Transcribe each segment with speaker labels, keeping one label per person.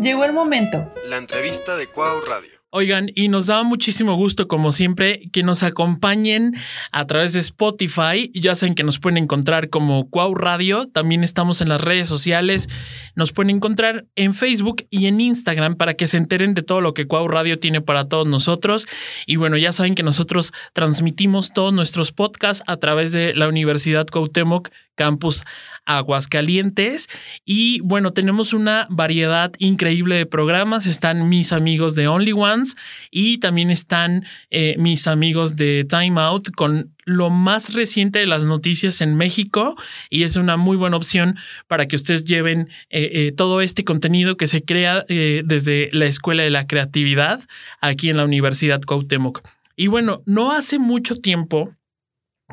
Speaker 1: Llegó el momento.
Speaker 2: La entrevista de Cuau Radio.
Speaker 3: Oigan, y nos da muchísimo gusto, como siempre, que nos acompañen a través de Spotify. Ya saben que nos pueden encontrar como Cuau Radio. También estamos en las redes sociales. Nos pueden encontrar en Facebook y en Instagram para que se enteren de todo lo que Cuau Radio tiene para todos nosotros. Y bueno, ya saben que nosotros transmitimos todos nuestros podcasts a través de la Universidad Cuauhtémoc Campus Aguascalientes. Y bueno, tenemos una variedad increíble de programas. Están mis amigos de Only Ones y también están eh, mis amigos de Time Out con lo más reciente de las noticias en México y es una muy buena opción para que ustedes lleven eh, eh, todo este contenido que se crea desde la Escuela de la Creatividad aquí en la Universidad Cuauhtémoc. Y bueno, no hace mucho tiempo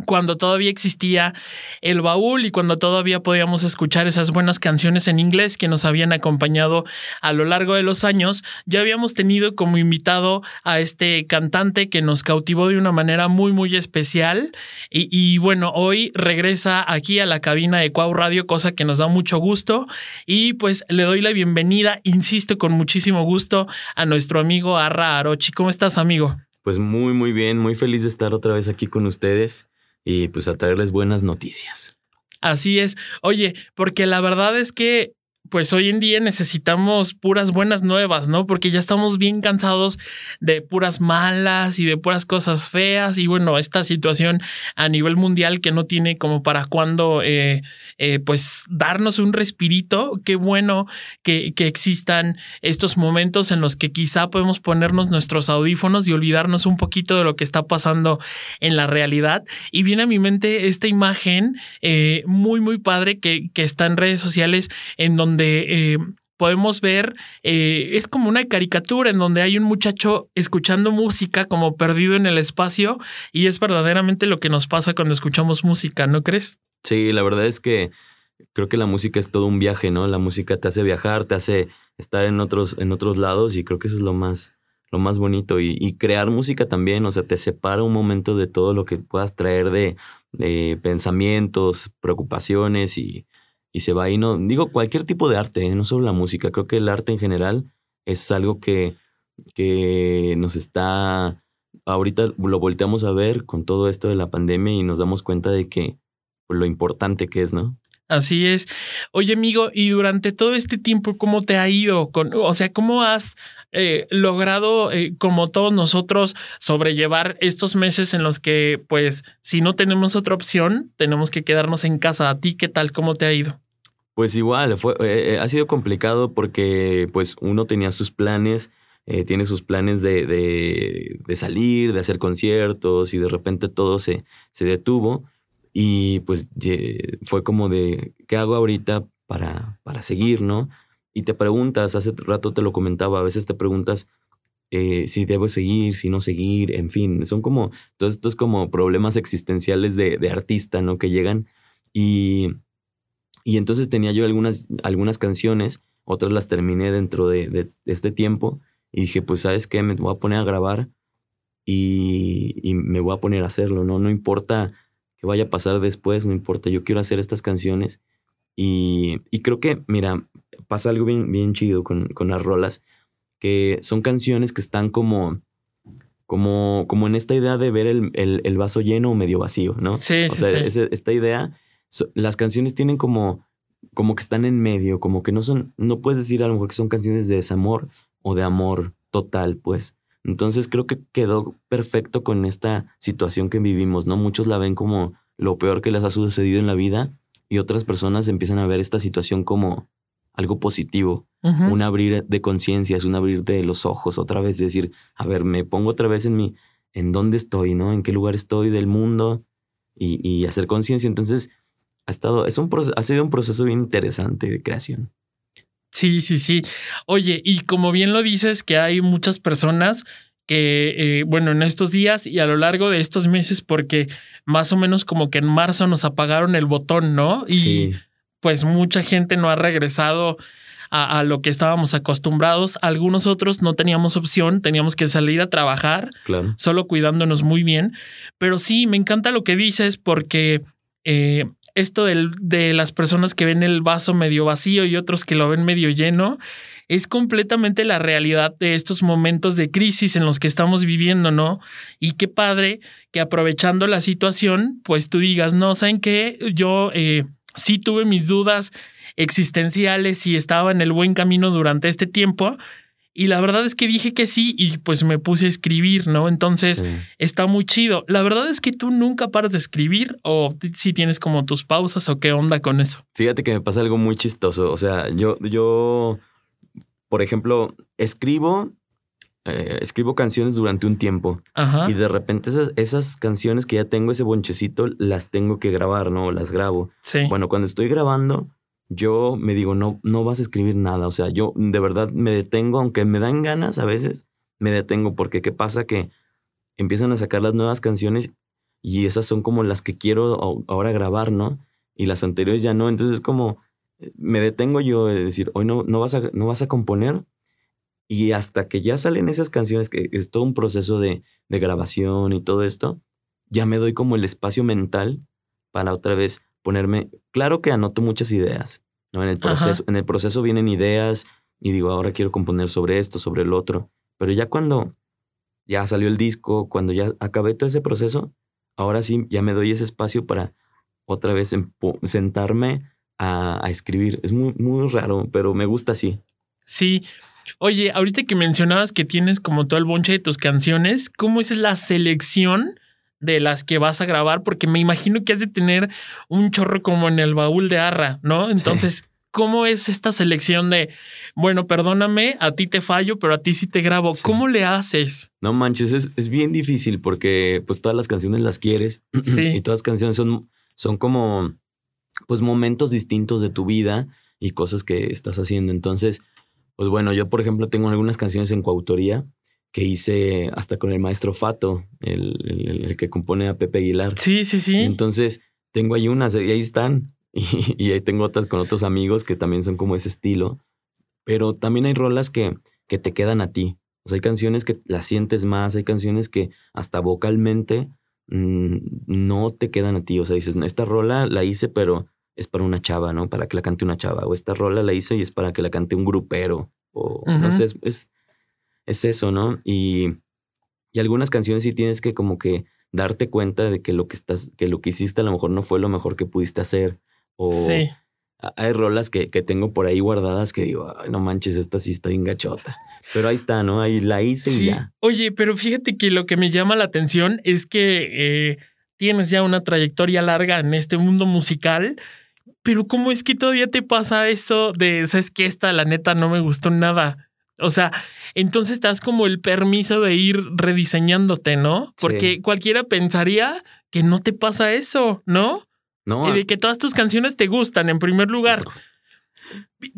Speaker 3: cuando todavía existía el baúl y cuando todavía podíamos escuchar esas buenas canciones en inglés que nos habían acompañado a lo largo de los años, ya habíamos tenido como invitado a este cantante que nos cautivó de una manera muy muy especial y, bueno, hoy regresa aquí a la cabina de Cuau Radio, cosa que nos da mucho gusto y pues le doy la bienvenida, insisto con muchísimo gusto a nuestro amigo Arra Arochi. ¿Cómo estás amigo?
Speaker 4: Pues muy muy bien, muy feliz de estar otra vez aquí con ustedes y pues a traerles buenas noticias.
Speaker 3: Así es. Oye, porque la verdad es que pues hoy en día necesitamos puras buenas nuevas, ¿no? Porque ya estamos bien cansados de puras malas y de puras cosas feas y bueno, esta situación a nivel mundial que no tiene como para cuándo, eh, eh, pues darnos un respirito. Qué bueno que, que existan estos momentos en los que quizá podemos ponernos nuestros audífonos y olvidarnos un poquito de lo que está pasando en la realidad. Y viene a mi mente esta imagen eh, muy, muy padre que, que está en redes sociales en donde donde eh, podemos ver, eh, es como una caricatura en donde hay un muchacho escuchando música como perdido en el espacio y es verdaderamente lo que nos pasa cuando escuchamos música, ¿no crees?
Speaker 4: Sí, la verdad es que creo que la música es todo un viaje, ¿no? La música te hace viajar, te hace estar en otros, en otros lados y creo que eso es lo más, lo más bonito. Y, crear música también, o sea, te separa un momento de todo lo que puedas traer de, de pensamientos, preocupaciones y, y se va y no digo cualquier tipo de arte, ¿eh? no solo la música, creo que el arte en general es algo que, que nos está, ahorita lo volteamos a ver con todo esto de la pandemia y nos damos cuenta de que pues, lo importante que es, ¿no?
Speaker 3: Así es. Oye, amigo, y durante todo este tiempo, ¿cómo te ha ido? O sea, ¿cómo has eh, logrado, eh, como todos nosotros, sobrellevar estos meses en los que, pues, si no tenemos otra opción, tenemos que quedarnos en casa? ¿A ti qué tal? ¿Cómo te ha ido?
Speaker 4: Pues igual, fue, eh, ha sido complicado porque, pues, uno tenía sus planes, tiene sus planes de, de, de, salir, de hacer conciertos y de repente todo se, se detuvo. Y pues fue como de, ¿qué hago ahorita para, para seguir, no? Y te preguntas, hace rato te lo comentaba, a veces te preguntas eh, si debo seguir, si no seguir, en fin, son como todos estos como problemas existenciales de, de artista, ¿no? Que llegan y, y entonces tenía yo algunas, algunas canciones, otras las terminé dentro de, este tiempo y dije, pues, ¿sabes qué? Me voy a poner a grabar y, y me voy a poner a hacerlo, ¿no? No importa que vaya a pasar después, no importa, yo quiero hacer estas canciones. Y, y creo que, mira, pasa algo bien, bien chido con, con las rolas, que son canciones que están como, como, como en esta idea de ver el, el, vaso lleno o medio vacío, ¿no?
Speaker 3: Sí,
Speaker 4: o sea, esta idea, las canciones tienen como, como que están en medio, como que no son, no puedes decir a lo mejor que son canciones de desamor o de amor total, pues. Entonces creo que quedó perfecto con esta situación que vivimos, ¿no? Muchos la ven como lo peor que les ha sucedido en la vida y otras personas empiezan a ver esta situación como algo positivo, un abrir de conciencias, un abrir de los ojos, otra vez decir, a ver, me pongo otra vez en mi, en dónde estoy, ¿no? En qué lugar estoy del mundo y, y hacer conciencia. Entonces, ha estado, es un, ha sido un proceso bien interesante de creación.
Speaker 3: Sí, sí, sí. Oye, y como bien lo dices, que hay muchas personas que, eh, bueno, en estos días y a lo largo de estos meses, porque más o menos como que en marzo nos apagaron el botón, ¿no? Y pues mucha gente no ha regresado a, lo que estábamos acostumbrados. Algunos otros no teníamos opción, teníamos que salir a trabajar, solo cuidándonos muy bien. Pero sí, me encanta lo que dices porque eh, esto del, de las personas que ven el vaso medio vacío y otros que lo ven medio lleno es completamente la realidad de estos momentos de crisis en los que estamos viviendo, ¿no? Y qué padre que aprovechando la situación, pues tú digas, no, ¿saben qué? Yo eh, sí tuve mis dudas existenciales y estaba en el buen camino durante este tiempo. Y la verdad es que dije que sí y pues me puse a escribir, ¿no? Entonces está muy chido. La verdad es que tú nunca paras de escribir o si tienes como tus pausas o qué onda con eso.
Speaker 4: Fíjate que me pasa algo muy chistoso. O sea, yo, yo, por ejemplo, escribo, eh, escribo canciones durante un tiempo y de repente esas, esas, canciones que ya tengo, ese bonchecito, las tengo que grabar, ¿no? Las grabo.
Speaker 3: Sí.
Speaker 4: Bueno, cuando estoy grabando yo me digo, no, no vas a escribir nada. O sea, yo de verdad me detengo, aunque me dan ganas a veces, me detengo porque qué pasa que empiezan a sacar las nuevas canciones y esas son como las que quiero ahora grabar, ¿no? Y las anteriores ya no. Entonces es como, me detengo yo de decir, hoy no, no, vas, a, no vas a componer. Y hasta que ya salen esas canciones, que es todo un proceso de, de grabación y todo esto, ya me doy como el espacio mental para otra vez ponerme, claro que anoto muchas ideas, ¿no? En el proceso, en el proceso vienen ideas y digo, ahora quiero componer sobre esto, sobre el otro, pero ya cuando ya salió el disco, cuando ya acabé todo ese proceso, ahora sí ya me doy ese espacio para otra vez sentarme a, a escribir. Es muy, muy raro, pero me gusta así.
Speaker 3: Sí. Oye, ahorita que mencionabas que tienes como todo el bonche de tus canciones, ¿cómo es la selección de las que vas a grabar, porque me imagino que has de tener un chorro como en el baúl de Arra, ¿no? Entonces, ¿cómo es esta selección de, bueno, perdóname, a ti te fallo, pero a ti sí te grabo? ¿Cómo le haces?
Speaker 4: No manches, es, es, bien difícil porque pues todas las canciones las quieres sí. y todas las canciones son, son como pues momentos distintos de tu vida y cosas que estás haciendo. Entonces, pues bueno, yo por ejemplo tengo algunas canciones en coautoría que hice hasta con el maestro Fato, el, el, que compone a Pepe Aguilar.
Speaker 3: Sí, sí, sí.
Speaker 4: Entonces, tengo ahí unas y ahí están. Y, ahí tengo otras con otros amigos que también son como ese estilo. Pero también hay rolas que, que te quedan a ti. O sea, hay canciones que las sientes más, hay canciones que hasta vocalmente no te quedan a ti. O sea, dices, esta rola la hice, pero es para una chava, ¿no? Para que la cante una chava. O esta rola la hice y es para que la cante un grupero. O no sé, es es eso, ¿no? Y, y algunas canciones sí tienes que como que darte cuenta de que lo que estás, que lo que hiciste a lo mejor no fue lo mejor que pudiste hacer. O
Speaker 3: sí.
Speaker 4: Hay rolas que, que, tengo por ahí guardadas que digo, Ay, no manches, esta sí está bien gachota. Pero ahí está, ¿no? Ahí la hice y ya.
Speaker 3: Oye, pero fíjate que lo que me llama la atención es que eh, tienes ya una trayectoria larga en este mundo musical. Pero ¿cómo es que todavía te pasa eso de, sabes que esta la neta no me gustó nada? O sea, entonces te das como el permiso de ir rediseñándote, ¿no? Porque cualquiera pensaría que no te pasa eso, ¿no?
Speaker 4: No.
Speaker 3: Y de que todas tus canciones te gustan, en primer lugar.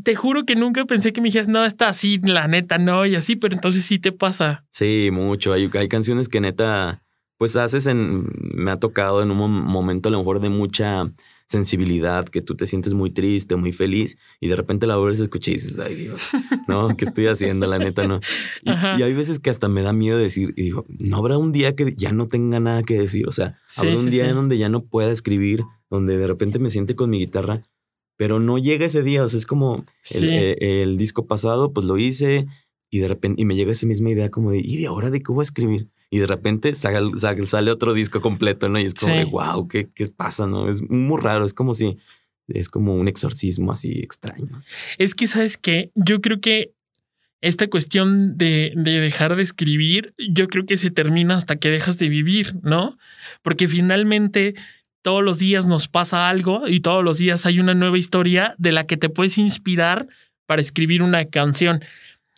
Speaker 3: Te juro que nunca pensé que me dijeras, no, está así, la neta, no, y así, pero entonces sí te pasa.
Speaker 4: Sí, mucho. Hay, hay canciones que neta, pues haces en. Me ha tocado en un momento a lo mejor de mucha sensibilidad, que tú te sientes muy triste, muy feliz, y de repente la vuelves a escuchar y dices, ay Dios, ¿no? ¿Qué estoy haciendo? La neta, ¿no? Y, y, hay veces que hasta me da miedo decir, y digo, no habrá un día que ya no tenga nada que decir, o sea, habrá un día en donde ya no pueda escribir, donde de repente me siente con mi guitarra, pero no llega ese día, o sea, es como el, eh, el, disco pasado, pues lo hice, y de repente, y me llega esa misma idea como de, ¿y de ahora de qué voy a escribir? Y de repente sale, sale, otro disco completo, ¿no? Y es como de, wow, ¿qué, ¿qué pasa, no? Es muy raro, es como si, es como un exorcismo así extraño.
Speaker 3: Es que, ¿sabes qué? Yo creo que esta cuestión de, de, dejar de escribir, yo creo que se termina hasta que dejas de vivir, ¿no? Porque finalmente todos los días nos pasa algo y todos los días hay una nueva historia de la que te puedes inspirar para escribir una canción.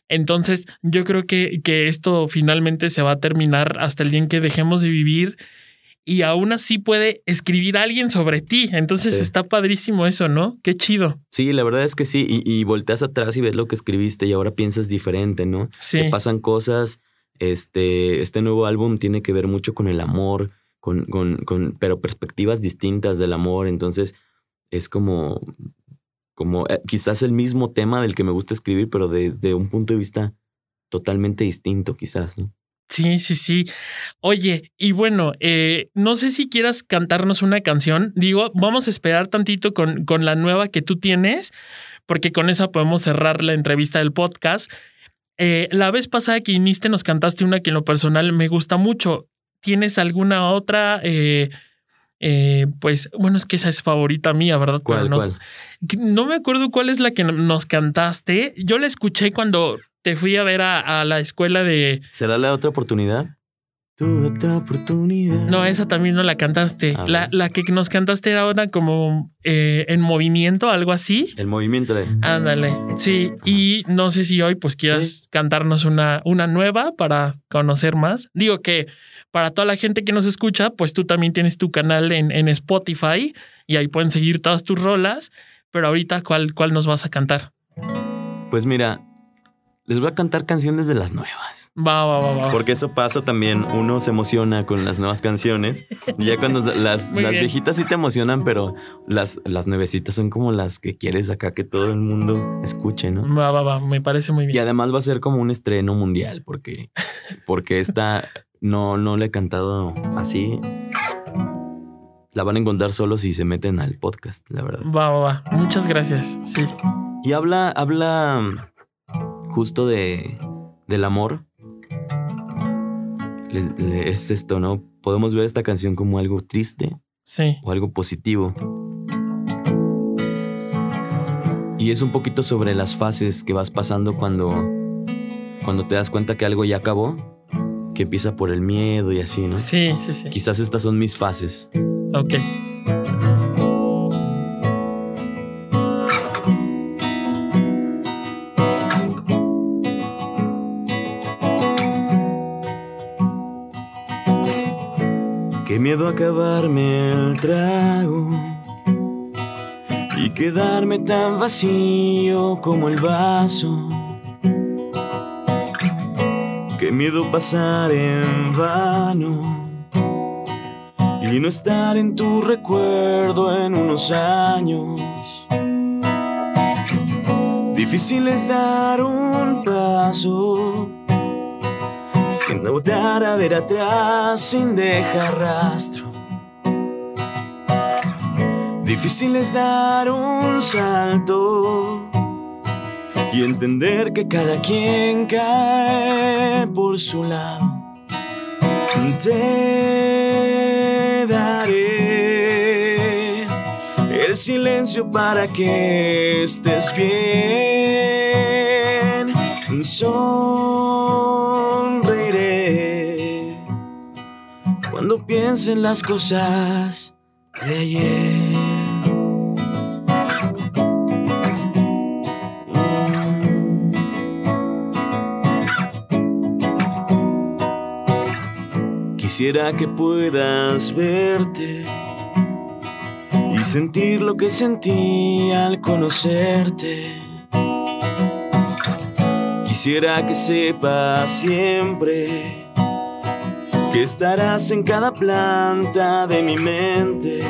Speaker 3: Entonces, yo creo que, que esto finalmente se va a terminar hasta el día en que dejemos de vivir y aún así puede escribir alguien sobre ti. Entonces está padrísimo eso, ¿no? Qué chido.
Speaker 4: Sí, la verdad es que sí. Y, y, volteas atrás y ves lo que escribiste y ahora piensas diferente, ¿no?
Speaker 3: Sí.
Speaker 4: Te pasan cosas. Este, este nuevo álbum tiene que ver mucho con el amor, con, con, con, pero perspectivas distintas del amor. Entonces es como como eh, quizás el mismo tema del que me gusta escribir, pero desde un punto de vista totalmente distinto, quizás, ¿no?
Speaker 3: Sí, sí, sí. Oye, y bueno, eh, no sé si quieras cantarnos una canción. Digo, vamos a esperar tantito con, con la nueva que tú tienes, porque con esa podemos cerrar la entrevista del podcast. Eh, la vez pasada que viniste nos cantaste una que en lo personal me gusta mucho. ¿Tienes alguna otra? Eh, pues bueno, es que esa es favorita mía, ¿verdad?
Speaker 4: ¿Cuál,
Speaker 3: no,
Speaker 4: cuál?
Speaker 3: no me acuerdo cuál es la que nos cantaste. Yo la escuché cuando te fui a ver a, a la escuela de...
Speaker 4: ¿Será la otra oportunidad? Tu otra oportunidad.
Speaker 3: No, esa también no la cantaste. La, la que nos cantaste era ahora como eh, en movimiento, algo así.
Speaker 4: El movimiento de.
Speaker 3: Ándale, sí. Y no sé si hoy pues quieras cantarnos una, una nueva para conocer más. Digo que para toda la gente que nos escucha, pues tú también tienes tu canal en, en Spotify y ahí pueden seguir todas tus rolas. Pero ahorita, ¿cuál, cuál nos vas a cantar?
Speaker 4: Pues mira, les voy a cantar canciones de las nuevas.
Speaker 3: Va, va, va, va.
Speaker 4: Porque eso pasa también, uno se emociona con las nuevas canciones. Y ya cuando las, las viejitas sí te emocionan, pero las, las nuevecitas son como las que quieres acá que todo el mundo escuche, ¿no?
Speaker 3: Va, va, va. Me parece muy
Speaker 4: Y
Speaker 3: bien.
Speaker 4: además va a ser como un estreno mundial, porque, porque esta no, no la he cantado así. La van a encontrar solo si se meten al podcast, la verdad.
Speaker 3: Va, va, va. Muchas gracias. Sí.
Speaker 4: Y habla, habla justo de del amor. Le- le- Es esto, ¿no? Podemos ver esta canción como algo triste
Speaker 3: Sí.
Speaker 4: o algo positivo. Y es un poquito sobre las fases que vas pasando cuando, cuando te das cuenta que algo ya acabó, que empieza por el miedo y así, ¿no?
Speaker 3: Sí, sí, sí.
Speaker 4: Quizás estas son mis fases.
Speaker 3: Ok.
Speaker 4: Qué miedo acabarme el trago y quedarme tan vacío como el vaso. Qué miedo pasar en vano y no estar en tu recuerdo en unos años. Difícil es dar un paso sin voltar a ver atrás, sin dejar rastro. Difícil es dar un salto y entender que cada quien cae por su lado. Te daré el silencio para que estés bien. Sonreiré cuando piense en las cosas de ayer. Quisiera que puedas verte y sentir lo que sentí al conocerte. Quisiera que sepas siempre que estarás en cada planta de mi mente.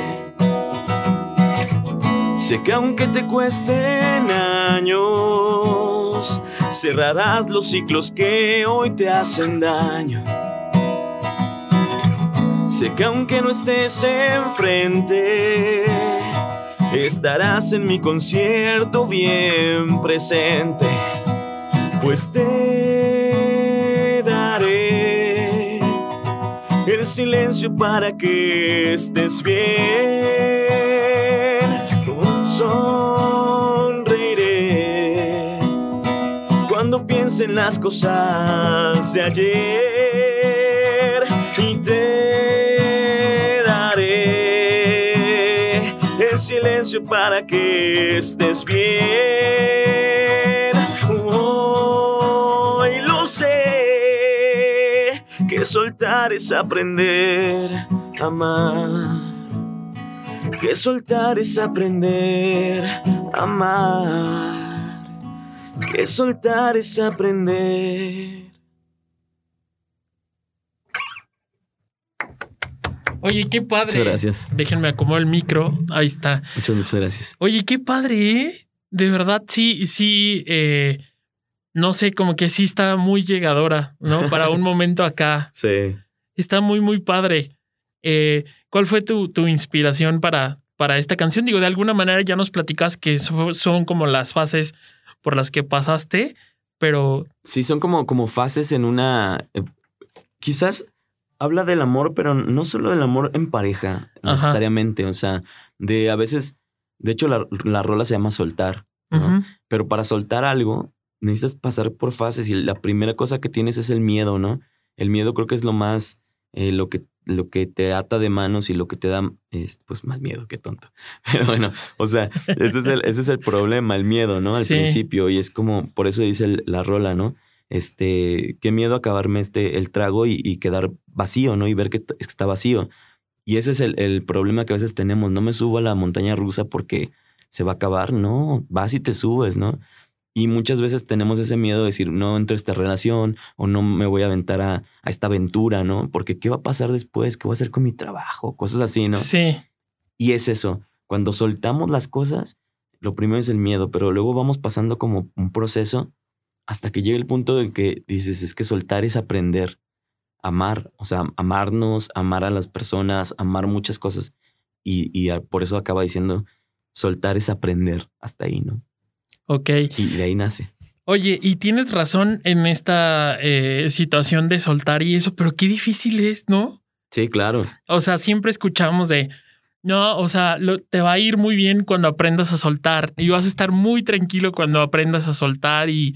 Speaker 4: Sé que aunque te cuesten años, cerrarás los ciclos que hoy te hacen daño. Sé que aunque no estés enfrente, estarás en mi concierto bien presente. Pues te daré el silencio para que estés bien. Sonreiré cuando piense en las cosas de ayer y te silencio para que estés bien. Hoy lo sé que soltar es aprender a amar. Que soltar es aprender a amar. Que soltar es aprender.
Speaker 3: Oye, qué padre.
Speaker 4: Muchas gracias.
Speaker 3: Déjenme acomodar el micro. Ahí está.
Speaker 4: Muchas, muchas gracias.
Speaker 3: Oye, qué padre, ¿eh? De verdad, sí, sí. eh, no sé, como que sí está muy llegadora, ¿no? Para un momento acá.
Speaker 4: Sí.
Speaker 3: Está muy, muy padre. Eh, ¿Cuál fue tu, tu inspiración para, para esta canción? Digo, de alguna manera ya nos platicas que son como las fases por las que pasaste, pero...
Speaker 4: Sí, son como, como fases en una... Eh, quizás habla del amor, pero no solo del amor en pareja, necesariamente. O sea, de a veces, de hecho, la, la rola se llama soltar, ¿no? Pero para soltar algo, necesitas pasar por fases y la primera cosa que tienes es el miedo, ¿no? El miedo creo que es lo más, eh, lo, que, lo que te ata de manos y lo que te da, pues más miedo que tonto. Pero bueno, o sea, ese es el, ese es el problema, el miedo, ¿no? Al principio y es como, por eso dice la rola, ¿no? Este, qué miedo acabarme este, el trago y, quedar vacío, ¿no? Y ver que está vacío. Y ese es el, el problema que a veces tenemos. No me subo a la montaña rusa porque se va a acabar. No, vas y te subes, ¿no? Y muchas veces tenemos ese miedo de decir, no entro a esta relación o no me voy a aventar a, esta aventura, ¿no? Porque ¿qué va a pasar después? ¿Qué voy a hacer con mi trabajo? Cosas así, ¿no?
Speaker 3: Sí.
Speaker 4: Y es eso. Cuando soltamos las cosas, lo primero es el miedo, pero luego vamos pasando como un proceso hasta que llega el punto en que dices, es que soltar es aprender, amar, o sea, amarnos, amar a las personas, amar muchas cosas. Y, y por eso acaba diciendo, soltar es aprender hasta ahí, ¿no?
Speaker 3: Ok.
Speaker 4: Y de ahí nace.
Speaker 3: Oye, y tienes razón en esta eh, situación de soltar y eso, pero qué difícil es, ¿no?
Speaker 4: Sí, claro.
Speaker 3: O sea, siempre escuchamos de, no, o sea, te va a ir muy bien cuando aprendas a soltar y vas a estar muy tranquilo cuando aprendas a soltar y,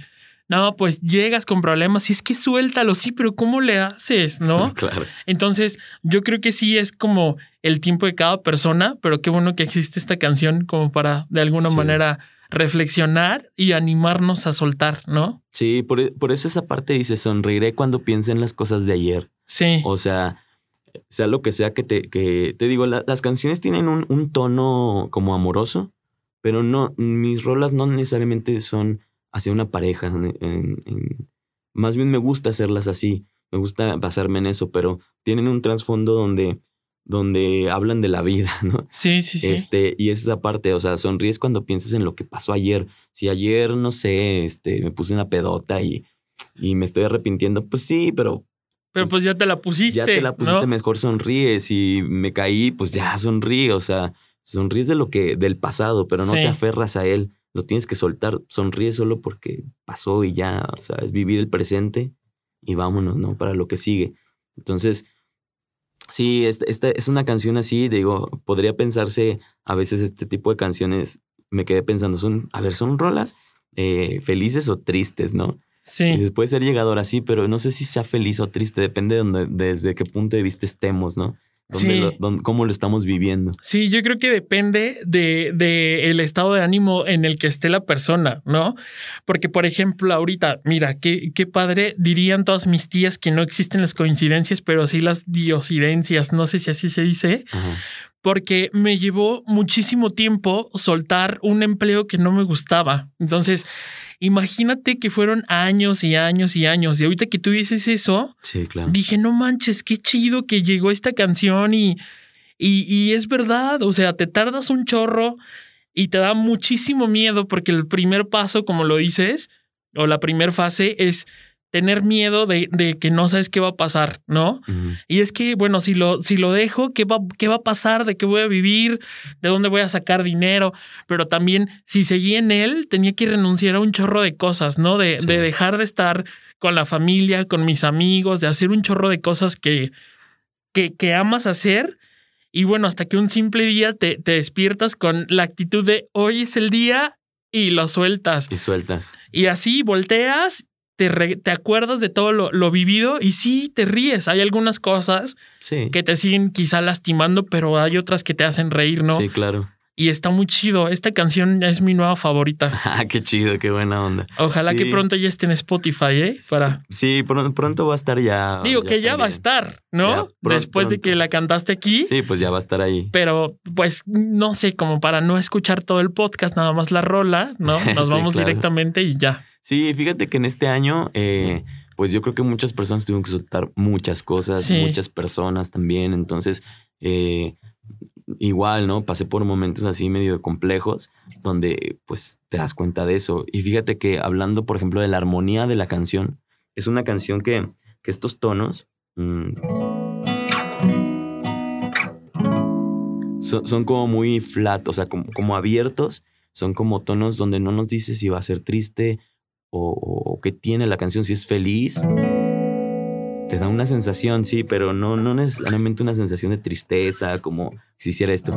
Speaker 3: no, pues llegas con problemas y es que suéltalo, sí, pero ¿cómo le haces? ¿No?
Speaker 4: claro.
Speaker 3: Entonces, yo creo que sí es como el tiempo de cada persona, pero qué bueno que existe esta canción como para de alguna manera reflexionar y animarnos a soltar, ¿no?
Speaker 4: Sí, por, por, eso esa parte dice, sonreiré cuando piense en las cosas de ayer.
Speaker 3: Sí.
Speaker 4: O sea, sea lo que sea que te, que te digo, las canciones tienen un, un, tono como amoroso, pero no, mis rolas no necesariamente son hacia una pareja. más bien me gusta hacerlas así, me gusta basarme en eso, pero tienen un trasfondo donde donde hablan de la vida, ¿no?
Speaker 3: Sí, sí, sí.
Speaker 4: Este, y es esa parte, o sea, sonríes cuando piensas en lo que pasó ayer. Si ayer, no sé, este, me puse una pedota y, y me estoy arrepintiendo, pues sí, pero.
Speaker 3: Pero pues, pues ya te la pusiste.
Speaker 4: Ya te la pusiste, mejor sonríes. Y me caí, pues ya sonríe. O sea, sonríes de lo que, del pasado, pero no te aferras a él. Lo tienes que soltar. Sonríes solo porque pasó y ya. O sea, es vivir el presente y vámonos, ¿no? Para lo que sigue. Entonces, Sí, esta, es una canción así, digo, podría pensarse a veces este tipo de canciones, me quedé pensando, son, a ver, son rolas eh, felices o tristes, ¿no?
Speaker 3: Sí.
Speaker 4: Y después ser llegador así, pero no sé si sea feliz o triste, depende de donde, desde qué punto de vista estemos, ¿no? Sí. cómo lo estamos viviendo.
Speaker 3: Sí, yo creo que depende de, de, el estado de ánimo en el que esté la persona, ¿no? Porque, por ejemplo, ahorita, mira, qué, qué padre, dirían todas mis tías que no existen las coincidencias, pero sí las diosidencias, no sé si así se dice. Porque me llevó muchísimo tiempo soltar un empleo que no me gustaba. Entonces, Imagínate que fueron años y años y años. Y ahorita que tú dices eso, dije, no manches, qué chido que llegó esta canción y, y, y es verdad. O sea, te tardas un chorro y te da muchísimo miedo porque el primer paso, como lo dices, o la primera fase es tener miedo de, de, que no sabes qué va a pasar, ¿no? Y es que, bueno, si lo, si lo dejo, ¿qué va, ¿qué va a pasar? ¿De qué voy a vivir? ¿De dónde voy a sacar dinero? Pero también, si seguí en él, tenía que renunciar a un chorro de cosas, ¿no? De, de dejar de estar con la familia, con mis amigos, de hacer un chorro de cosas que, que, que amas hacer. Y bueno, hasta que un simple día te, te despiertas con la actitud de hoy es el día y lo sueltas.
Speaker 4: Y sueltas.
Speaker 3: Y así volteas te, acuerdas de todo lo, vivido y sí te ríes. Hay algunas cosas que te siguen quizá lastimando, pero hay otras que te hacen reír, ¿no?
Speaker 4: Sí, claro.
Speaker 3: Y está muy chido. Esta canción es mi nueva favorita.
Speaker 4: Ah, qué chido, qué buena onda.
Speaker 3: Ojalá que pronto ya esté en Spotify, ¿eh? Para.
Speaker 4: Sí, pronto, va a estar ya.
Speaker 3: Digo que ya va a estar, ¿no? Después de que la cantaste aquí.
Speaker 4: Sí, pues ya va a estar ahí.
Speaker 3: Pero, pues, no sé, como para no escuchar todo el podcast, nada más la rola, ¿no? Nos vamos directamente y ya.
Speaker 4: Sí, fíjate que en este año, eh, pues yo creo que muchas personas tuvieron que soltar muchas cosas, muchas personas también. Entonces, eh, igual, ¿no? Pasé por momentos así medio complejos donde pues te das cuenta de eso. Y fíjate que hablando, por ejemplo, de la armonía de la canción, es una canción que, que estos tonos... Mm, son, son como muy flat, o sea, como, como abiertos. Son como tonos donde no nos dice si va a ser triste o, o qué tiene la canción, si es feliz. Te da una sensación, sí, pero no, no necesariamente una sensación de tristeza, como si hiciera esto.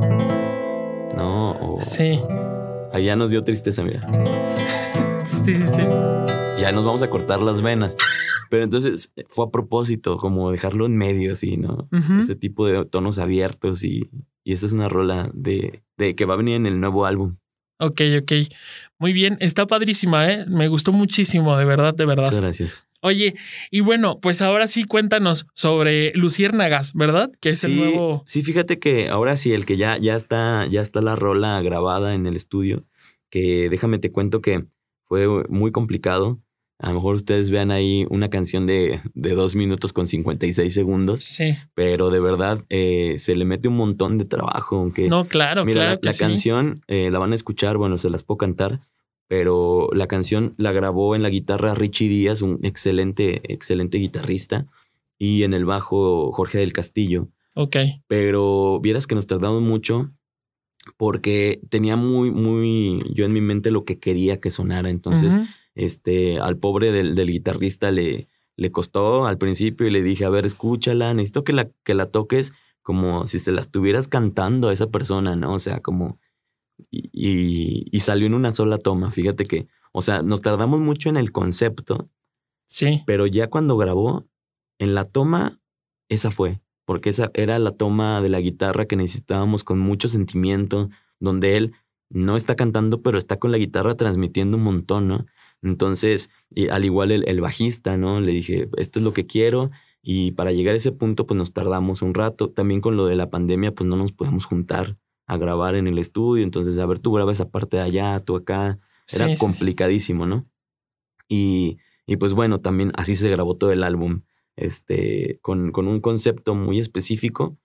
Speaker 4: No, o...
Speaker 3: Sí.
Speaker 4: Allá nos dio tristeza, mira.
Speaker 3: Sí, sí, sí.
Speaker 4: Ya nos vamos a cortar las venas. Pero entonces fue a propósito, como dejarlo en medio, así, ¿no? Ese tipo de tonos abiertos y, y esta es una rola de, de que va a venir en el nuevo álbum.
Speaker 3: Ok, ok. Muy bien, está padrísima, ¿eh? Me gustó muchísimo, de verdad, de verdad.
Speaker 4: Muchas gracias.
Speaker 3: Oye, y bueno, pues ahora sí cuéntanos sobre Luciérnagas, ¿verdad? Que es el nuevo.
Speaker 4: sí, fíjate que ahora sí, el que ya, ya está, ya está la rola grabada en el estudio, que déjame te cuento que fue muy complicado. A lo mejor ustedes vean ahí una canción de, de dos minutos con 56 segundos,
Speaker 3: Sí.
Speaker 4: pero de verdad eh, se le mete un montón de trabajo. Aunque,
Speaker 3: No, claro,
Speaker 4: mira,
Speaker 3: claro
Speaker 4: la,
Speaker 3: que
Speaker 4: la
Speaker 3: sí.
Speaker 4: canción eh, la van a escuchar, bueno, se las puedo cantar, pero la canción la grabó en la guitarra Richie Díaz, un excelente, excelente guitarrista, y en el bajo Jorge del Castillo
Speaker 3: Ok.
Speaker 4: pero vieras que nos tardamos mucho porque tenía muy, muy yo en mi mente lo que quería que sonara. Entonces. Este, al pobre del, del guitarrista le, le costó al principio y le dije, a ver, escúchala, necesito que la, que la toques como si se la estuvieras cantando a esa persona, ¿no? O sea, como... Y, y, y salió en una sola toma, fíjate que, o sea, nos tardamos mucho en el concepto,
Speaker 3: Sí.
Speaker 4: pero ya cuando grabó, en la toma, esa fue, porque esa era la toma de la guitarra que necesitábamos con mucho sentimiento, donde él no está cantando, pero está con la guitarra transmitiendo un montón, ¿no? Entonces, y al igual el, el bajista, ¿no? Le dije, esto es lo que quiero. Y para llegar a ese punto, pues nos tardamos un rato. También con lo de la pandemia, pues no nos podemos juntar a grabar en el estudio. Entonces, a ver, tú grabas esa parte de allá, tú acá. Era
Speaker 3: Sí, sí, sí.
Speaker 4: complicadísimo, ¿no? Y, y pues bueno, también así se grabó todo el álbum, este, con, con un concepto muy específico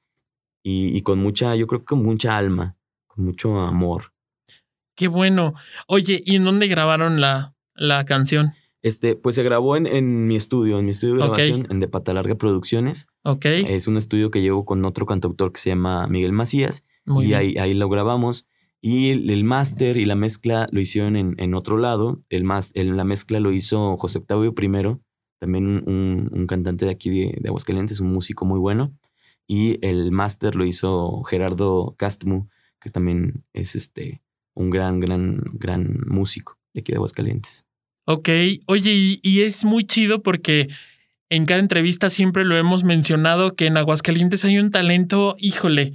Speaker 4: y, y con mucha, yo creo que con mucha alma, con mucho amor.
Speaker 3: Qué bueno. Oye, ¿y en dónde grabaron la, la canción?
Speaker 4: Este, pues se grabó en, en mi estudio, en mi estudio de grabación, en De Pata Larga Producciones.
Speaker 3: Ok.
Speaker 4: Es un estudio que llevo con otro cantautor que se llama Miguel Macías.
Speaker 3: Muy
Speaker 4: y
Speaker 3: bien.
Speaker 4: ahí, ahí lo grabamos. Y el, el máster y la mezcla lo hicieron en, en otro lado. El más, el- la mezcla lo hizo José Octavio primero, también un, un- un cantante de aquí de, de Aguascalientes, un músico muy bueno. Y el máster lo hizo Gerardo Castmu, que también es este, un gran, gran, gran músico de aquí de Aguascalientes.
Speaker 3: Ok, oye, y, y es muy chido porque en cada entrevista siempre lo hemos mencionado que en Aguascalientes hay un talento, híjole,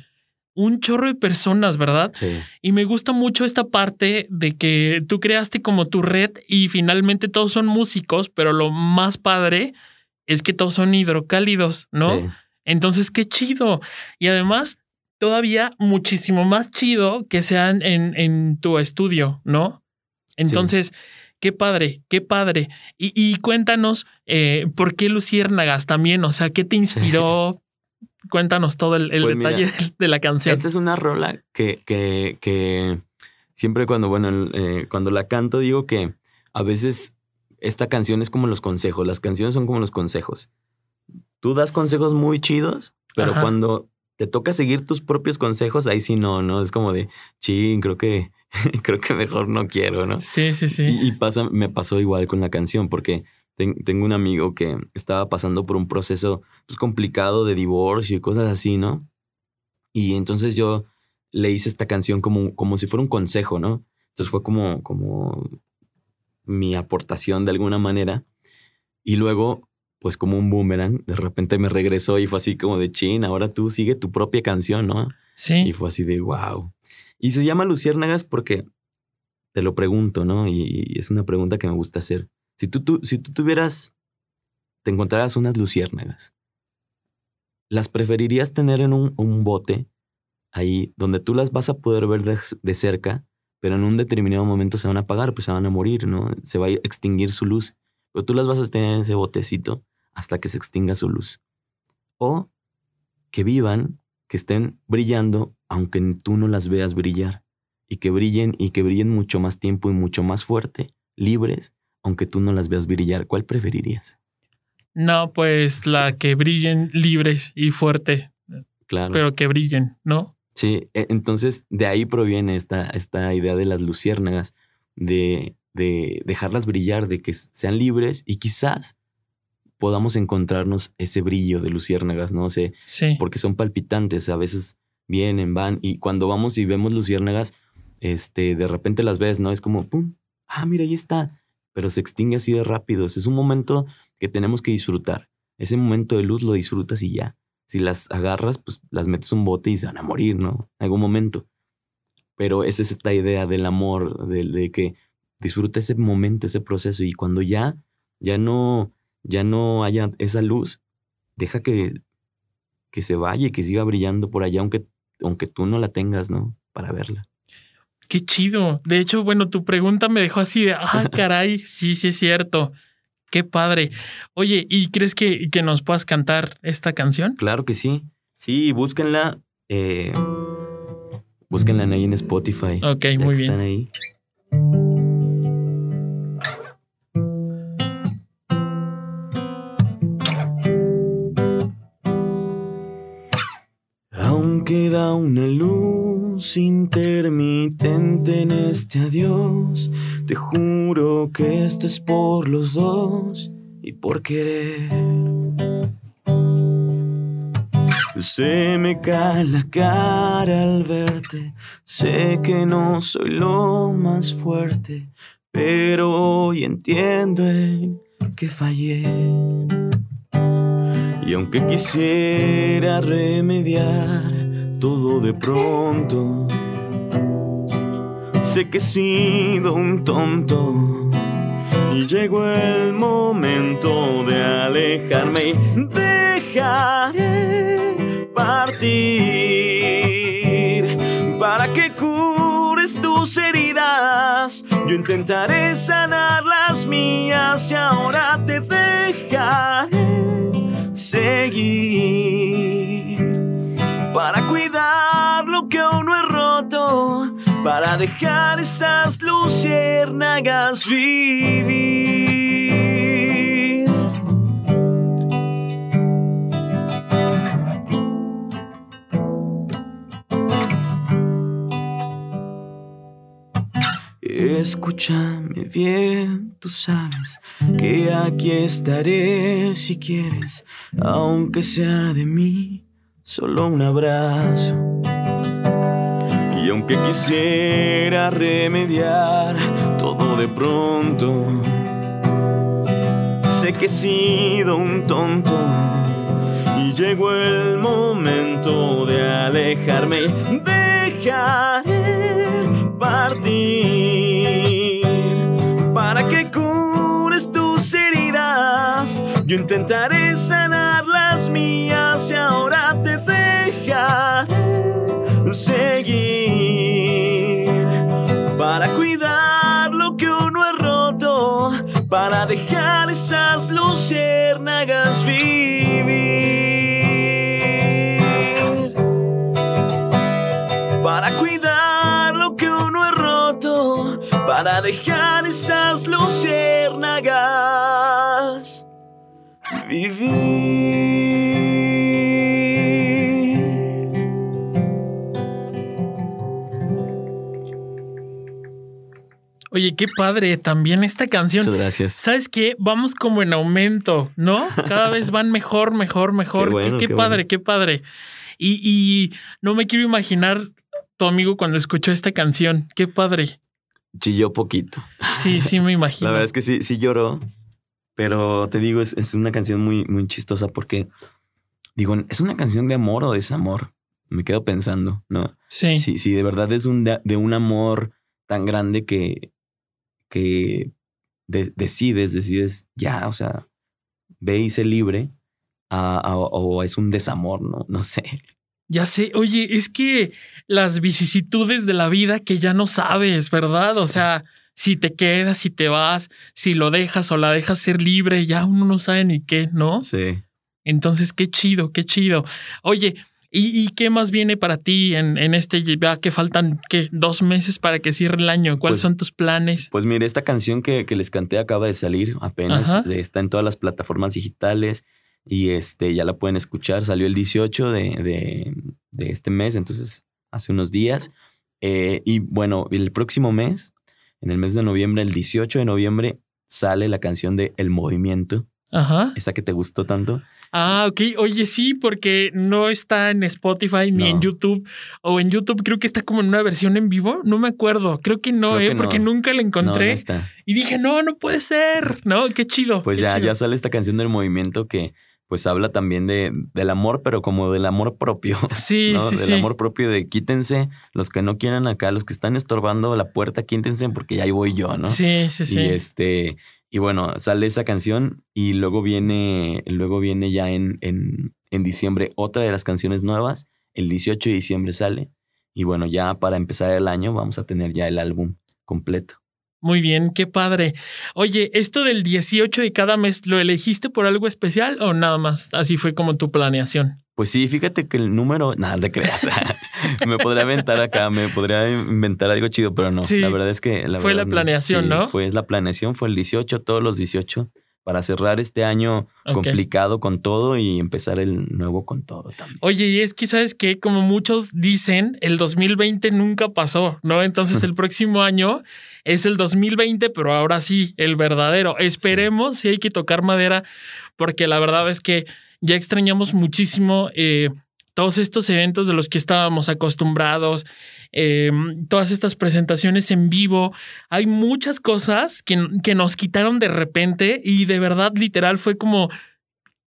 Speaker 3: un chorro de personas, ¿verdad?
Speaker 4: Sí.
Speaker 3: Y me gusta mucho esta parte de que tú creaste como tu red y finalmente todos son músicos, pero lo más padre es que todos son hidrocálidos, ¿no?
Speaker 4: Sí.
Speaker 3: Entonces, qué chido. Y además, todavía muchísimo más chido que sean en, en tu estudio, ¿no? Entonces, qué padre, qué padre. Y, y cuéntanos eh, por qué Luciérnagas también, o sea, ¿qué te inspiró? Cuéntanos todo el, el
Speaker 4: Pues mira,
Speaker 3: detalle de la canción.
Speaker 4: Esta es una rola que, que, que siempre cuando, bueno, eh, cuando la canto digo que a veces esta canción es como los consejos. Las canciones son como los consejos. Tú das consejos muy chidos, pero
Speaker 3: Ajá.
Speaker 4: cuando te toca seguir tus propios consejos, ahí sí no, ¿no? Es como de, ching, creo que, creo que mejor no quiero, ¿no?
Speaker 3: Sí, sí, sí.
Speaker 4: Y, y pasa, me pasó igual con la canción, porque ten- tengo un amigo que estaba pasando por un proceso pues, complicado de divorcio y cosas así, ¿no? Y entonces yo le hice esta canción como, como si fuera un consejo, ¿no? Entonces fue como, como mi aportación de alguna manera. Y luego, pues como un boomerang, de repente me regresó y fue así como de chin, ahora tú sigue tu propia canción, ¿no? Y
Speaker 3: Sí,
Speaker 4: fue así de wow. Y se llama Luciérnagas porque te lo pregunto, ¿no? Y, es una pregunta que me gusta hacer. Si tú, tuvieras, te encontraras unas luciérnagas, ¿las preferirías tener en un, un bote ahí donde tú las vas a poder ver de, de cerca, pero en un determinado momento se van a apagar, pues se van a morir, ¿no? Se va a extinguir su luz. Pero tú las vas a tener en ese botecito hasta que se extinga su luz. O que vivan que estén brillando aunque tú no las veas brillar y que brillen y que brillen mucho más tiempo y mucho más fuerte, libres, aunque tú no las veas brillar. ¿Cuál preferirías?
Speaker 3: no, pues la que brillen libres y fuerte,
Speaker 4: Claro.
Speaker 3: pero que brillen, ¿no?
Speaker 4: Sí, e- entonces de ahí proviene esta, esta idea de las luciérnagas, de, de dejarlas brillar, de que sean libres y quizás podamos encontrarnos ese brillo de luciérnagas, ¿no? sé,
Speaker 3: Sí.
Speaker 4: porque son palpitantes, a veces vienen, van, y cuando vamos y vemos luciérnagas, este, de repente las ves, ¿no? Es como, ¡pum! Ah, mira, ahí está. Pero se extingue así de rápido. Es un momento que tenemos que disfrutar. Ese momento de luz lo disfrutas y ya. Si las agarras, pues las metes un bote y se van a morir, ¿no? En algún momento. Pero esa es esta idea del amor, de, que disfruta ese momento, ese proceso. Y cuando ya, ya no, ya no haya esa luz, deja que, que se vaya y que siga brillando por allá, aunque, aunque tú no la tengas, ¿no? Para verla.
Speaker 3: Qué chido. De hecho, bueno, tu pregunta me dejó así de, ah, caray, sí, sí es cierto. Qué padre. Oye, ¿y crees que, que nos puedas cantar esta canción?
Speaker 4: Claro que sí. Sí, búsquenla. eh, búsquenla ahí en Spotify.
Speaker 3: Ok, muy bien.
Speaker 4: Están ahí. Queda una luz intermitente en este adiós, te juro que esto es por los dos y por querer. Se me cae la cara al verte, sé que no soy lo más fuerte, pero hoy entiendo en que fallé. Y aunque quisiera remediar todo de pronto, sé que he sido un tonto. Y llegó el momento de alejarme y dejaré partir para que cures tus heridas. Yo intentaré sanar las mías y ahora te dejaré seguir para cuidar que aún no he roto, para dejar esas luciérnagas vivir. Escúchame bien, tú sabes que aquí estaré si quieres, aunque sea de mí solo un abrazo. Y aunque quisiera remediar todo de pronto, sé que he sido un tonto. Y llegó el momento de alejarme. Dejaré partir para que cures tus heridas. Yo intentaré sanar las mías para cuidar lo que uno he roto, para dejar esas luciérnagas vivir. Para cuidar lo que uno he roto, para dejar esas luciérnagas vivir.
Speaker 3: Oye, qué padre también esta canción.
Speaker 4: Muchas gracias.
Speaker 3: ¿Sabes qué? Vamos como en aumento, ¿no? Cada vez van mejor, mejor, mejor.
Speaker 4: Qué bueno,
Speaker 3: qué, qué
Speaker 4: qué
Speaker 3: padre,
Speaker 4: bueno.
Speaker 3: qué padre. Y, y no me quiero imaginar tu amigo cuando escuchó esta canción. Qué padre.
Speaker 4: Chilló poquito.
Speaker 3: Sí, sí, me imagino.
Speaker 4: La verdad es que sí, sí lloró. Pero te digo, es, es una canción muy, muy chistosa porque, digo, ¿es una canción de amor o desamor? Me quedo pensando, ¿no?
Speaker 3: sí.
Speaker 4: Si, si de verdad es un de, de un amor tan grande que, que de- decides, decides ya, o sea, ve y sé libre, a- a- o es un desamor, ¿no? No sé.
Speaker 3: Ya sé, oye, es que las vicisitudes de la vida que ya no sabes, ¿verdad? O sea, si te quedas, si te vas, si lo dejas o la dejas ser libre, ya uno no sabe ni qué, ¿no?
Speaker 4: Sí.
Speaker 3: Entonces, qué chido, qué chido. Oye, ¿y, y qué más viene para ti en, en este, ya que faltan, qué, dos meses para que cierre el año? ¿Cuáles
Speaker 4: Pues-
Speaker 3: son tus planes?
Speaker 4: Pues mire, esta canción que, que les canté acaba de salir apenas.
Speaker 3: Ajá.
Speaker 4: eh, Está en todas las plataformas digitales y este ya la pueden escuchar. Salió el 18 de, de- de este mes, entonces hace unos días. Eh, y bueno, el próximo mes, en el mes de noviembre, el 18 de noviembre, sale la canción de El Movimiento,
Speaker 3: Ajá.
Speaker 4: esa que te gustó tanto.
Speaker 3: Ah, ok. Oye, sí, porque no está en Spotify ni
Speaker 4: No.
Speaker 3: en YouTube. O en YouTube creo que está como en una versión en vivo. No me acuerdo. Creo que no,
Speaker 4: Creo
Speaker 3: ¿eh?
Speaker 4: que no.
Speaker 3: Porque nunca la encontré.
Speaker 4: no está.
Speaker 3: y dije, no, no puede ser. No, qué chido.
Speaker 4: Pues
Speaker 3: qué
Speaker 4: ya,
Speaker 3: chido.
Speaker 4: ya sale esta canción del movimiento que pues habla también de, del amor, pero como del amor propio.
Speaker 3: Sí,
Speaker 4: ¿no?
Speaker 3: sí,
Speaker 4: del
Speaker 3: sí.
Speaker 4: amor propio de quítense los que no quieran acá, los que están estorbando la puerta, quítense porque ya ahí voy yo, ¿no?
Speaker 3: Sí, sí, sí.
Speaker 4: Y este, y bueno, sale esa canción y luego viene, luego viene ya en, en, en diciembre otra de las canciones nuevas. El 18 de diciembre sale. Y bueno, ya para empezar el año vamos a tener ya el álbum completo.
Speaker 3: Muy bien, qué padre. Oye, esto del 18 de cada mes, ¿lo elegiste por algo especial o nada más? Así fue como tu planeación.
Speaker 4: Pues sí, fíjate que el número, nada, te creas. me podría aventar acá, me podría inventar algo chido, pero no.
Speaker 3: Sí.
Speaker 4: La verdad es que la
Speaker 3: Fue
Speaker 4: verdad
Speaker 3: la planeación,
Speaker 4: Sí,
Speaker 3: ¿no?
Speaker 4: Fue la planeación, fue el 18, todos los 18, para cerrar este año complicado con todo y empezar el nuevo con todo también.
Speaker 3: Oye, y es que sabes que como muchos dicen, el 2020 nunca pasó, ¿no? Entonces el próximo año es el 2020, pero ahora sí, el verdadero. Esperemos si hay que tocar madera, porque la verdad es que ya extrañamos muchísimo eh, todos estos eventos de los que estábamos acostumbrados, eh, todas estas presentaciones en vivo. Hay muchas cosas que, que nos quitaron de repente y de verdad literal fue como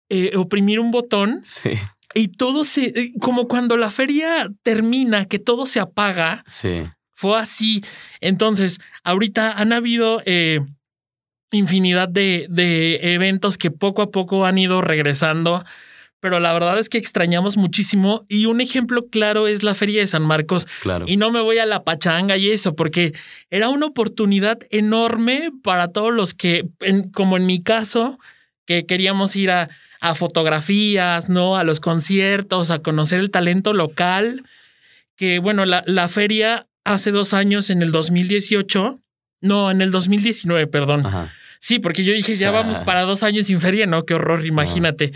Speaker 3: eh, oprimir un botón
Speaker 4: Sí,
Speaker 3: y todo se, eh, como cuando la feria termina, que todo se apaga,
Speaker 4: sí.
Speaker 3: fue así. Entonces, ahorita han habido infinidad de, de eventos que poco a poco han ido regresando, pero la verdad es que extrañamos muchísimo. Y un ejemplo claro es la feria de San Marcos.
Speaker 4: Claro.
Speaker 3: Y no me voy a la pachanga y eso, porque era una oportunidad enorme para todos los que, en- como en mi caso, que queríamos ir a, a fotografías, ¿no? A los conciertos, a conocer el talento local. Que bueno, la, la feria hace dos años, en el 2018, no, en el 2019, perdón.
Speaker 4: Ajá.
Speaker 3: Sí, porque yo dije, ya vamos para dos años sin feria, ¿no? Qué horror, imagínate.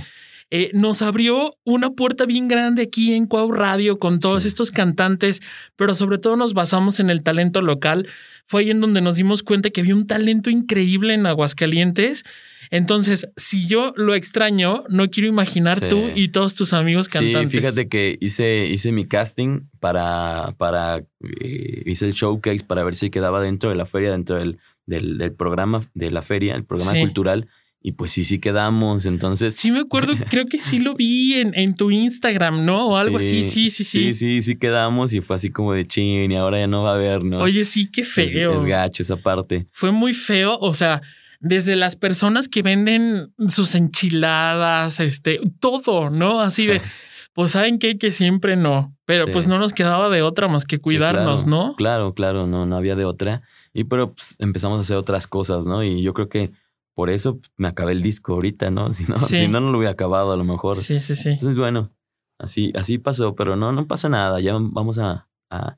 Speaker 3: Eh, nos abrió una puerta bien grande aquí en Cuau Radio con todos
Speaker 4: Sí.
Speaker 3: estos cantantes, pero sobre todo nos basamos en el talento local. Fue ahí en donde nos dimos cuenta que había un talento increíble en Aguascalientes. Entonces, si yo lo extraño, no quiero imaginar
Speaker 4: Sí.
Speaker 3: tú y todos tus amigos cantantes.
Speaker 4: Sí, fíjate que hice, hice mi casting para, para eh, hice el showcase para ver si quedaba dentro de la feria, dentro del, del, del programa de la feria, el programa
Speaker 3: Sí.
Speaker 4: cultural. Y pues sí, sí quedamos. Entonces.
Speaker 3: Sí, me acuerdo, creo que sí lo vi en, en tu Instagram, ¿no? O algo así. Sí, sí, sí.
Speaker 4: Sí, sí, sí quedamos y fue así como de chin y ahora ya no va a haber, ¿no?
Speaker 3: Oye, sí, qué
Speaker 4: Es-
Speaker 3: feo.
Speaker 4: Es, gacho esa parte.
Speaker 3: Fue muy feo. O sea, desde las personas que venden sus enchiladas, este, todo, ¿no? Así de, pues saben qué? que siempre no. Pero
Speaker 4: Sí.
Speaker 3: pues no nos quedaba de otra más que cuidarnos,
Speaker 4: Sí, claro,
Speaker 3: ¿no?
Speaker 4: Claro, claro, no, no había de otra. Y pero pues, empezamos a hacer otras cosas, ¿no? Y yo creo que por eso pues, me acabé el disco ahorita, ¿no? Si no,
Speaker 3: Sí.
Speaker 4: si no, no lo hubiera acabado a lo mejor.
Speaker 3: Sí, sí, sí.
Speaker 4: Entonces, bueno, así, así pasó, pero no, no pasa nada. Ya vamos a, a,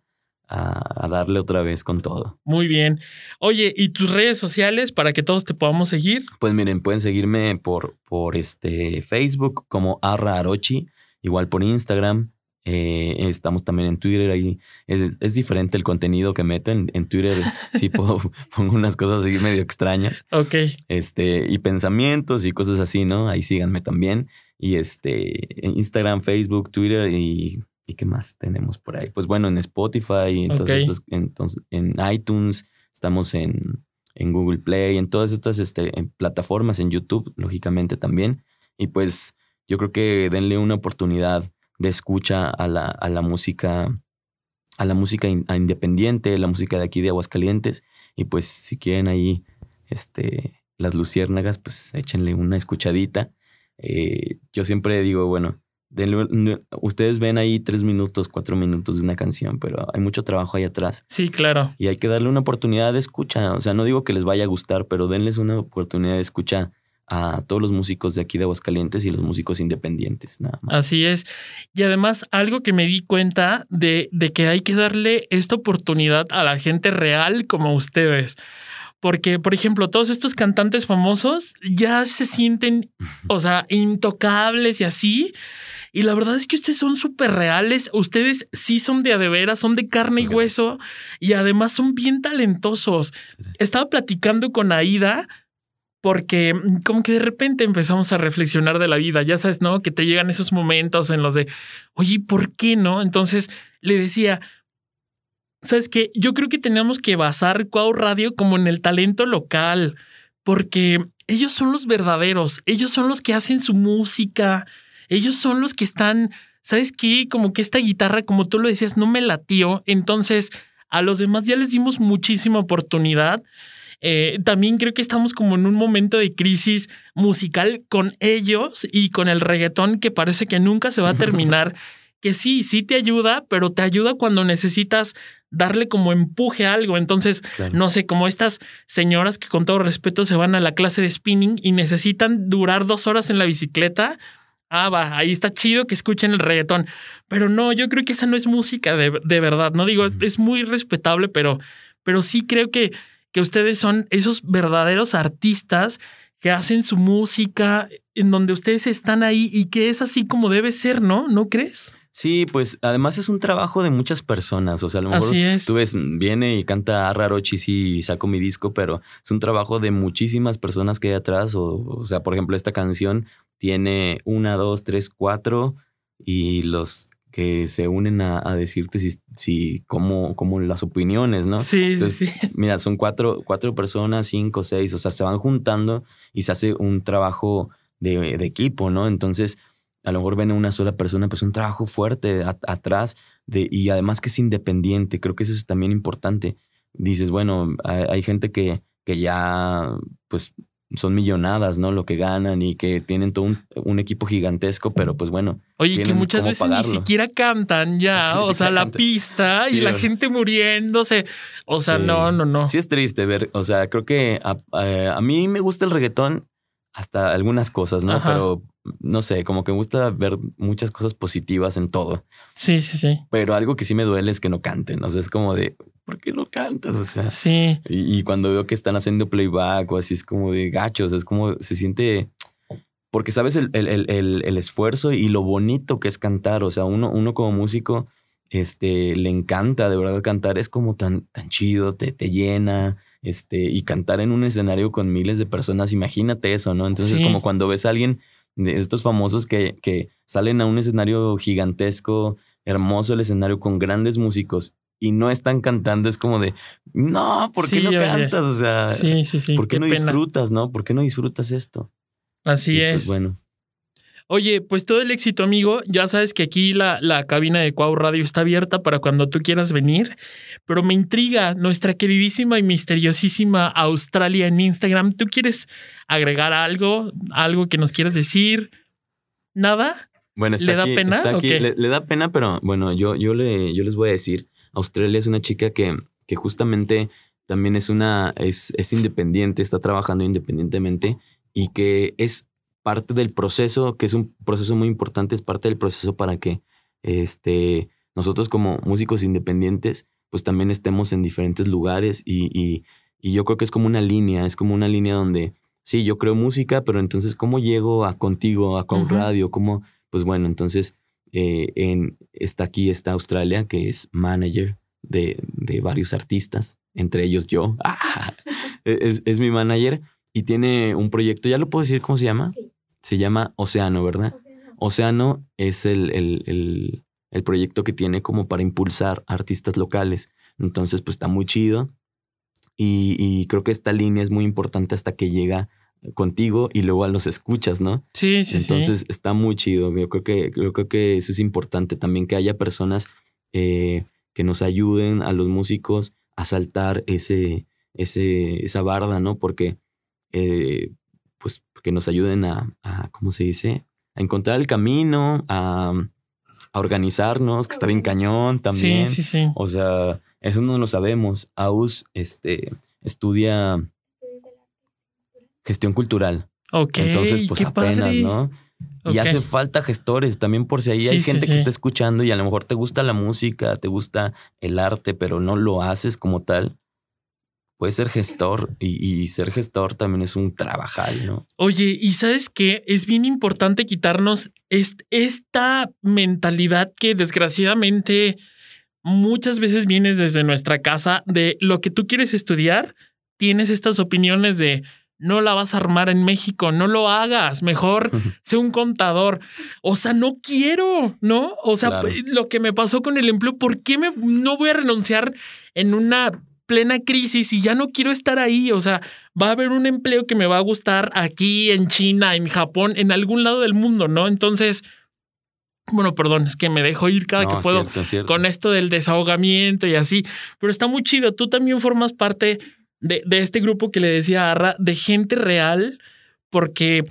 Speaker 4: a- a darle otra vez con todo.
Speaker 3: Muy bien. Oye, ¿y tus redes sociales para que todos te podamos seguir?
Speaker 4: Pues miren, pueden seguirme por, por este Facebook como Arra Arochi, igual por Instagram. eh, estamos también en Twitter ahí. Es, es diferente el contenido que meto en, en Twitter. Sí puedo, pongo unas cosas así medio extrañas.
Speaker 3: Ok.
Speaker 4: Este, y pensamientos y cosas así, ¿no? Ahí síganme también. Y este, Instagram, Facebook, Twitter y, y qué más tenemos por ahí. Pues bueno, en Spotify, en, todos
Speaker 3: Ok.
Speaker 4: estos- entonces, en iTunes, estamos en, en Google Play, en todas estas este, en plataformas, en YouTube, lógicamente también. Y pues yo creo que denle una oportunidad de escucha a la, a la música, a la música in- a independiente, la música de aquí de Aguascalientes. Y pues si quieren ahí, este, las luciérnagas, pues échenle una escuchadita. Eh, yo siempre digo, bueno, denle ustedes ven ahí tres minutos, cuatro minutos de una canción, pero hay mucho trabajo ahí atrás.
Speaker 3: Sí, claro.
Speaker 4: Y hay que darle una oportunidad de escucha. O sea, no digo que les vaya a gustar, pero denles una oportunidad de escucha a todos los músicos de aquí de Aguascalientes y los músicos independientes, nada más.
Speaker 3: Así es. Y además, algo que me di cuenta de, de que hay que darle esta oportunidad a la gente real como ustedes. Porque, por ejemplo, todos estos cantantes famosos ya se sienten, o sea, intocables y así. Y la verdad es que ustedes son súper reales. Ustedes sí son de a de veras, son de carne y hueso y además son bien talentosos. Estaba platicando con Aida porque mm, como que de repente empezamos a reflexionar de la vida, ya sabes, ¿no? Que te llegan esos momentos en los de, oye, ¿por qué no? Entonces le decía, ¿sabes qué? Yo creo que tenemos que basar Cuau Radio como en el talento local, porque ellos son los verdaderos, ellos son los que hacen su música, ellos son los que están, ¿sabes qué? Como que esta guitarra, como tú lo decías, no me latió, entonces a los demás ya les dimos muchísima oportunidad. Eh, también creo que estamos como en un momento de crisis musical con ellos y con el reggaetón que parece que nunca se va a terminar. que sí, sí te ayuda, pero te ayuda cuando necesitas darle como empuje a algo. Entonces, no sé, como estas señoras que con todo respeto se van a la clase de spinning y necesitan durar dos horas en la bicicleta. Ah, va, ahí está chido que escuchen el reggaetón. Pero no, yo creo que esa no es música de, verdad. No digo, es muy respetable, pero, pero sí creo que que ustedes son esos verdaderos artistas que hacen su música, en donde ustedes están ahí y que es así como debe ser, ¿no? ¿No crees?
Speaker 4: Sí, pues además es un trabajo de muchas personas. O sea, a lo mejor tú ves, viene y canta Rarochis y saco mi disco, pero es un trabajo de muchísimas personas que hay atrás. O, o sea, por ejemplo, esta canción tiene una, dos, tres, cuatro y los que se unen a, decirte si, si cómo, cómo, las opiniones, ¿no?
Speaker 3: Sí, sí, sí.
Speaker 4: Mira, son cuatro, cuatro personas, cinco, seis, o sea, se van juntando y se hace un trabajo de, equipo, ¿no? Entonces, a lo mejor ven a una sola persona, pues un trabajo fuerte atrás de, y además que es independiente, creo que eso es también importante. Dices, bueno, hay, hay gente que, que ya, pues son millonadas, ¿no? Lo que ganan y que tienen todo un, equipo gigantesco, pero pues bueno.
Speaker 3: Oye, que muchas veces ni siquiera cantan ya, o sea, la pista y la gente muriéndose. O sea, no, no, no.
Speaker 4: Sí es triste ver, o sea, creo que a, mí me gusta el reggaetón hasta algunas cosas, ¿no? Pero no sé, como que me gusta ver muchas cosas positivas en todo.
Speaker 3: Sí, sí, sí.
Speaker 4: Pero algo que sí me duele es que no canten. O sea, es como de, ¿por qué no cantas? O sea,
Speaker 3: sí.
Speaker 4: Y, cuando veo que están haciendo playback o así, es como de gachos, es como se siente. Porque sabes el, el, esfuerzo y lo bonito que es cantar. O sea, uno, uno como músico este, le encanta de verdad cantar. Es como tan, tan chido, te, te llena este, y cantar en un escenario con miles de personas, imagínate eso, ¿no? Entonces, como cuando ves a alguien de estos famosos que, que salen a un escenario gigantesco, hermoso el escenario con grandes músicos y no están cantando, es como de, no, ¿por qué no cantas? O sea,
Speaker 3: sí, sí, sí,
Speaker 4: ¿por qué, no disfrutas, no? ¿Por qué no disfrutas esto?
Speaker 3: Así
Speaker 4: pues,
Speaker 3: es.
Speaker 4: bueno.
Speaker 3: Oye, pues todo el éxito, amigo. Ya sabes que aquí la, la cabina de Cuau Radio está abierta para cuando tú quieras venir. Pero me intriga nuestra queridísima y misteriosísima Australia en Instagram. ¿Tú quieres agregar algo? ¿Algo que nos quieras decir? ¿Nada?
Speaker 4: Bueno, ¿Le da pena? Le, da pena, pero bueno, yo, yo, le, yo les voy a decir. Australia es una chica que, que justamente también es una, es, es independiente, está trabajando independientemente y que es parte del proceso, que es un proceso muy importante, es parte del proceso para que este, nosotros como músicos independientes, pues también estemos en diferentes lugares y, yo creo que es como una línea, es como una línea donde, sí, yo creo música, pero entonces, ¿cómo llego a contigo, a con radio? ¿Cómo? Pues bueno, entonces, eh, en, está aquí, está Australia, que es manager de, de varios artistas, entre ellos yo. es, es, mi manager y tiene un proyecto, ¿ya lo puedo decir cómo se llama? Se llama Océano, ¿verdad? Océano, es el, el, el, proyecto que tiene como para impulsar artistas locales. Entonces, pues está muy chido. Y, y, creo que esta línea es muy importante hasta que llega contigo y luego a los escuchas, ¿no?
Speaker 3: Sí, sí,
Speaker 4: Entonces está muy chido. Yo creo que, yo creo que eso es importante también que haya personas eh, que nos ayuden a los músicos a saltar ese, ese, esa barda, ¿no? Porque eh, pues que nos ayuden a, ¿cómo se dice? A encontrar el camino, a, organizarnos, que está bien cañón también.
Speaker 3: Sí, sí, sí.
Speaker 4: O sea, eso no lo sabemos. Aus este, estudia gestión cultural.
Speaker 3: Ok.
Speaker 4: Entonces, pues apenas, ¿no? Y hace falta gestores también por si ahí hay gente que está escuchando y a lo mejor te gusta la música, te gusta el arte, pero no lo haces como tal puedes ser gestor y, ser gestor también es un trabajal, ¿no?
Speaker 3: Oye, y sabes que es bien importante quitarnos esta mentalidad que desgraciadamente muchas veces viene desde nuestra casa de lo que tú quieres estudiar, tienes estas opiniones de no la vas a armar en México, no lo hagas, mejor sé un contador. O sea, no quiero, ¿no? O sea, lo que me pasó con el empleo, ¿por qué me, no voy a renunciar en una plena crisis y ya no quiero estar ahí? O sea, va a haber un empleo que me va a gustar aquí, en China, en Japón, en algún lado del mundo, ¿no? Entonces, bueno, perdón, es que me dejo ir cada que puedo con esto del desahogamiento y así, pero está muy chido. Tú también formas parte de, este grupo que le decía a Arra, de gente real, porque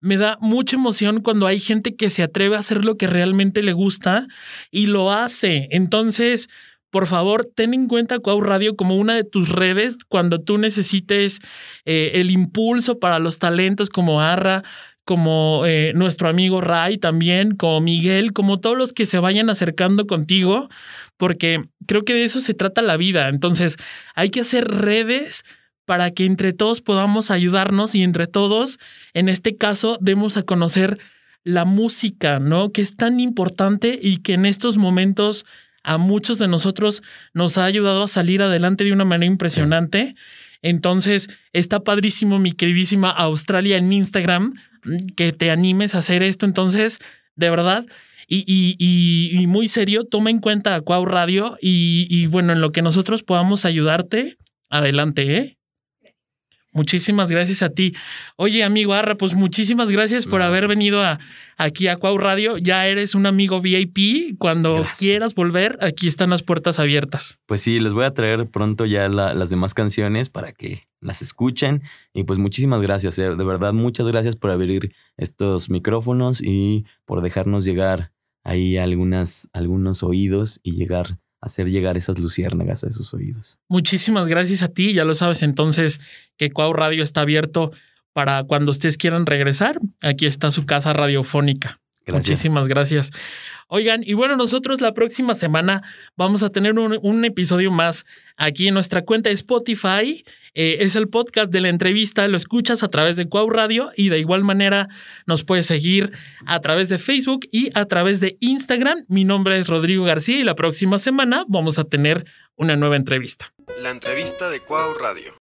Speaker 3: me da mucha emoción cuando hay gente que se atreve a hacer lo que realmente le gusta y lo hace. Entonces, por favor, ten en cuenta Cuau Radio como una de tus redes cuando tú necesites eh, el impulso para los talentos como Arra, como eh, nuestro amigo Ray también, como Miguel, como todos los que se vayan acercando contigo, porque creo que de eso se trata la vida. Entonces, hay que hacer redes para que entre todos podamos ayudarnos y entre todos, en este caso, demos a conocer la música, ¿no? Que es tan importante y que en estos momentos a muchos de nosotros nos ha ayudado a salir adelante de una manera impresionante. Entonces, está padrísimo mi queridísima Australia en Instagram que te animes a hacer esto. Entonces, de verdad, y, muy serio, toma en cuenta a Cuau Radio y, y, bueno, en lo que nosotros podamos ayudarte, adelante, ¿eh? Muchísimas gracias a ti. Oye, amigo Arra, pues muchísimas gracias por haber venido a, aquí a Cuau Radio. Ya eres un amigo VIP. Cuando quieras volver, aquí están las puertas abiertas.
Speaker 4: Pues sí, les voy a traer pronto ya las demás canciones para que las escuchen. Y pues muchísimas gracias, eh. de verdad, muchas gracias por abrir estos micrófonos y por dejarnos llegar ahí algunas, algunos oídos y llegar hacer llegar esas luciérnagas a esos oídos.
Speaker 3: Muchísimas gracias a ti. Ya lo sabes entonces que Cuau Radio está abierto para cuando ustedes quieran regresar. Aquí está su casa radiofónica. Muchísimas gracias. Oigan, y bueno, nosotros la próxima semana vamos a tener un, episodio más aquí en nuestra cuenta de Spotify. Eh, es el podcast de la entrevista, lo escuchas a través de Cuau Radio y de igual manera nos puedes seguir a través de Facebook y a través de Instagram. Mi nombre es Rodrigo García y la próxima semana vamos a tener una nueva entrevista.
Speaker 2: La entrevista de Cuau Radio.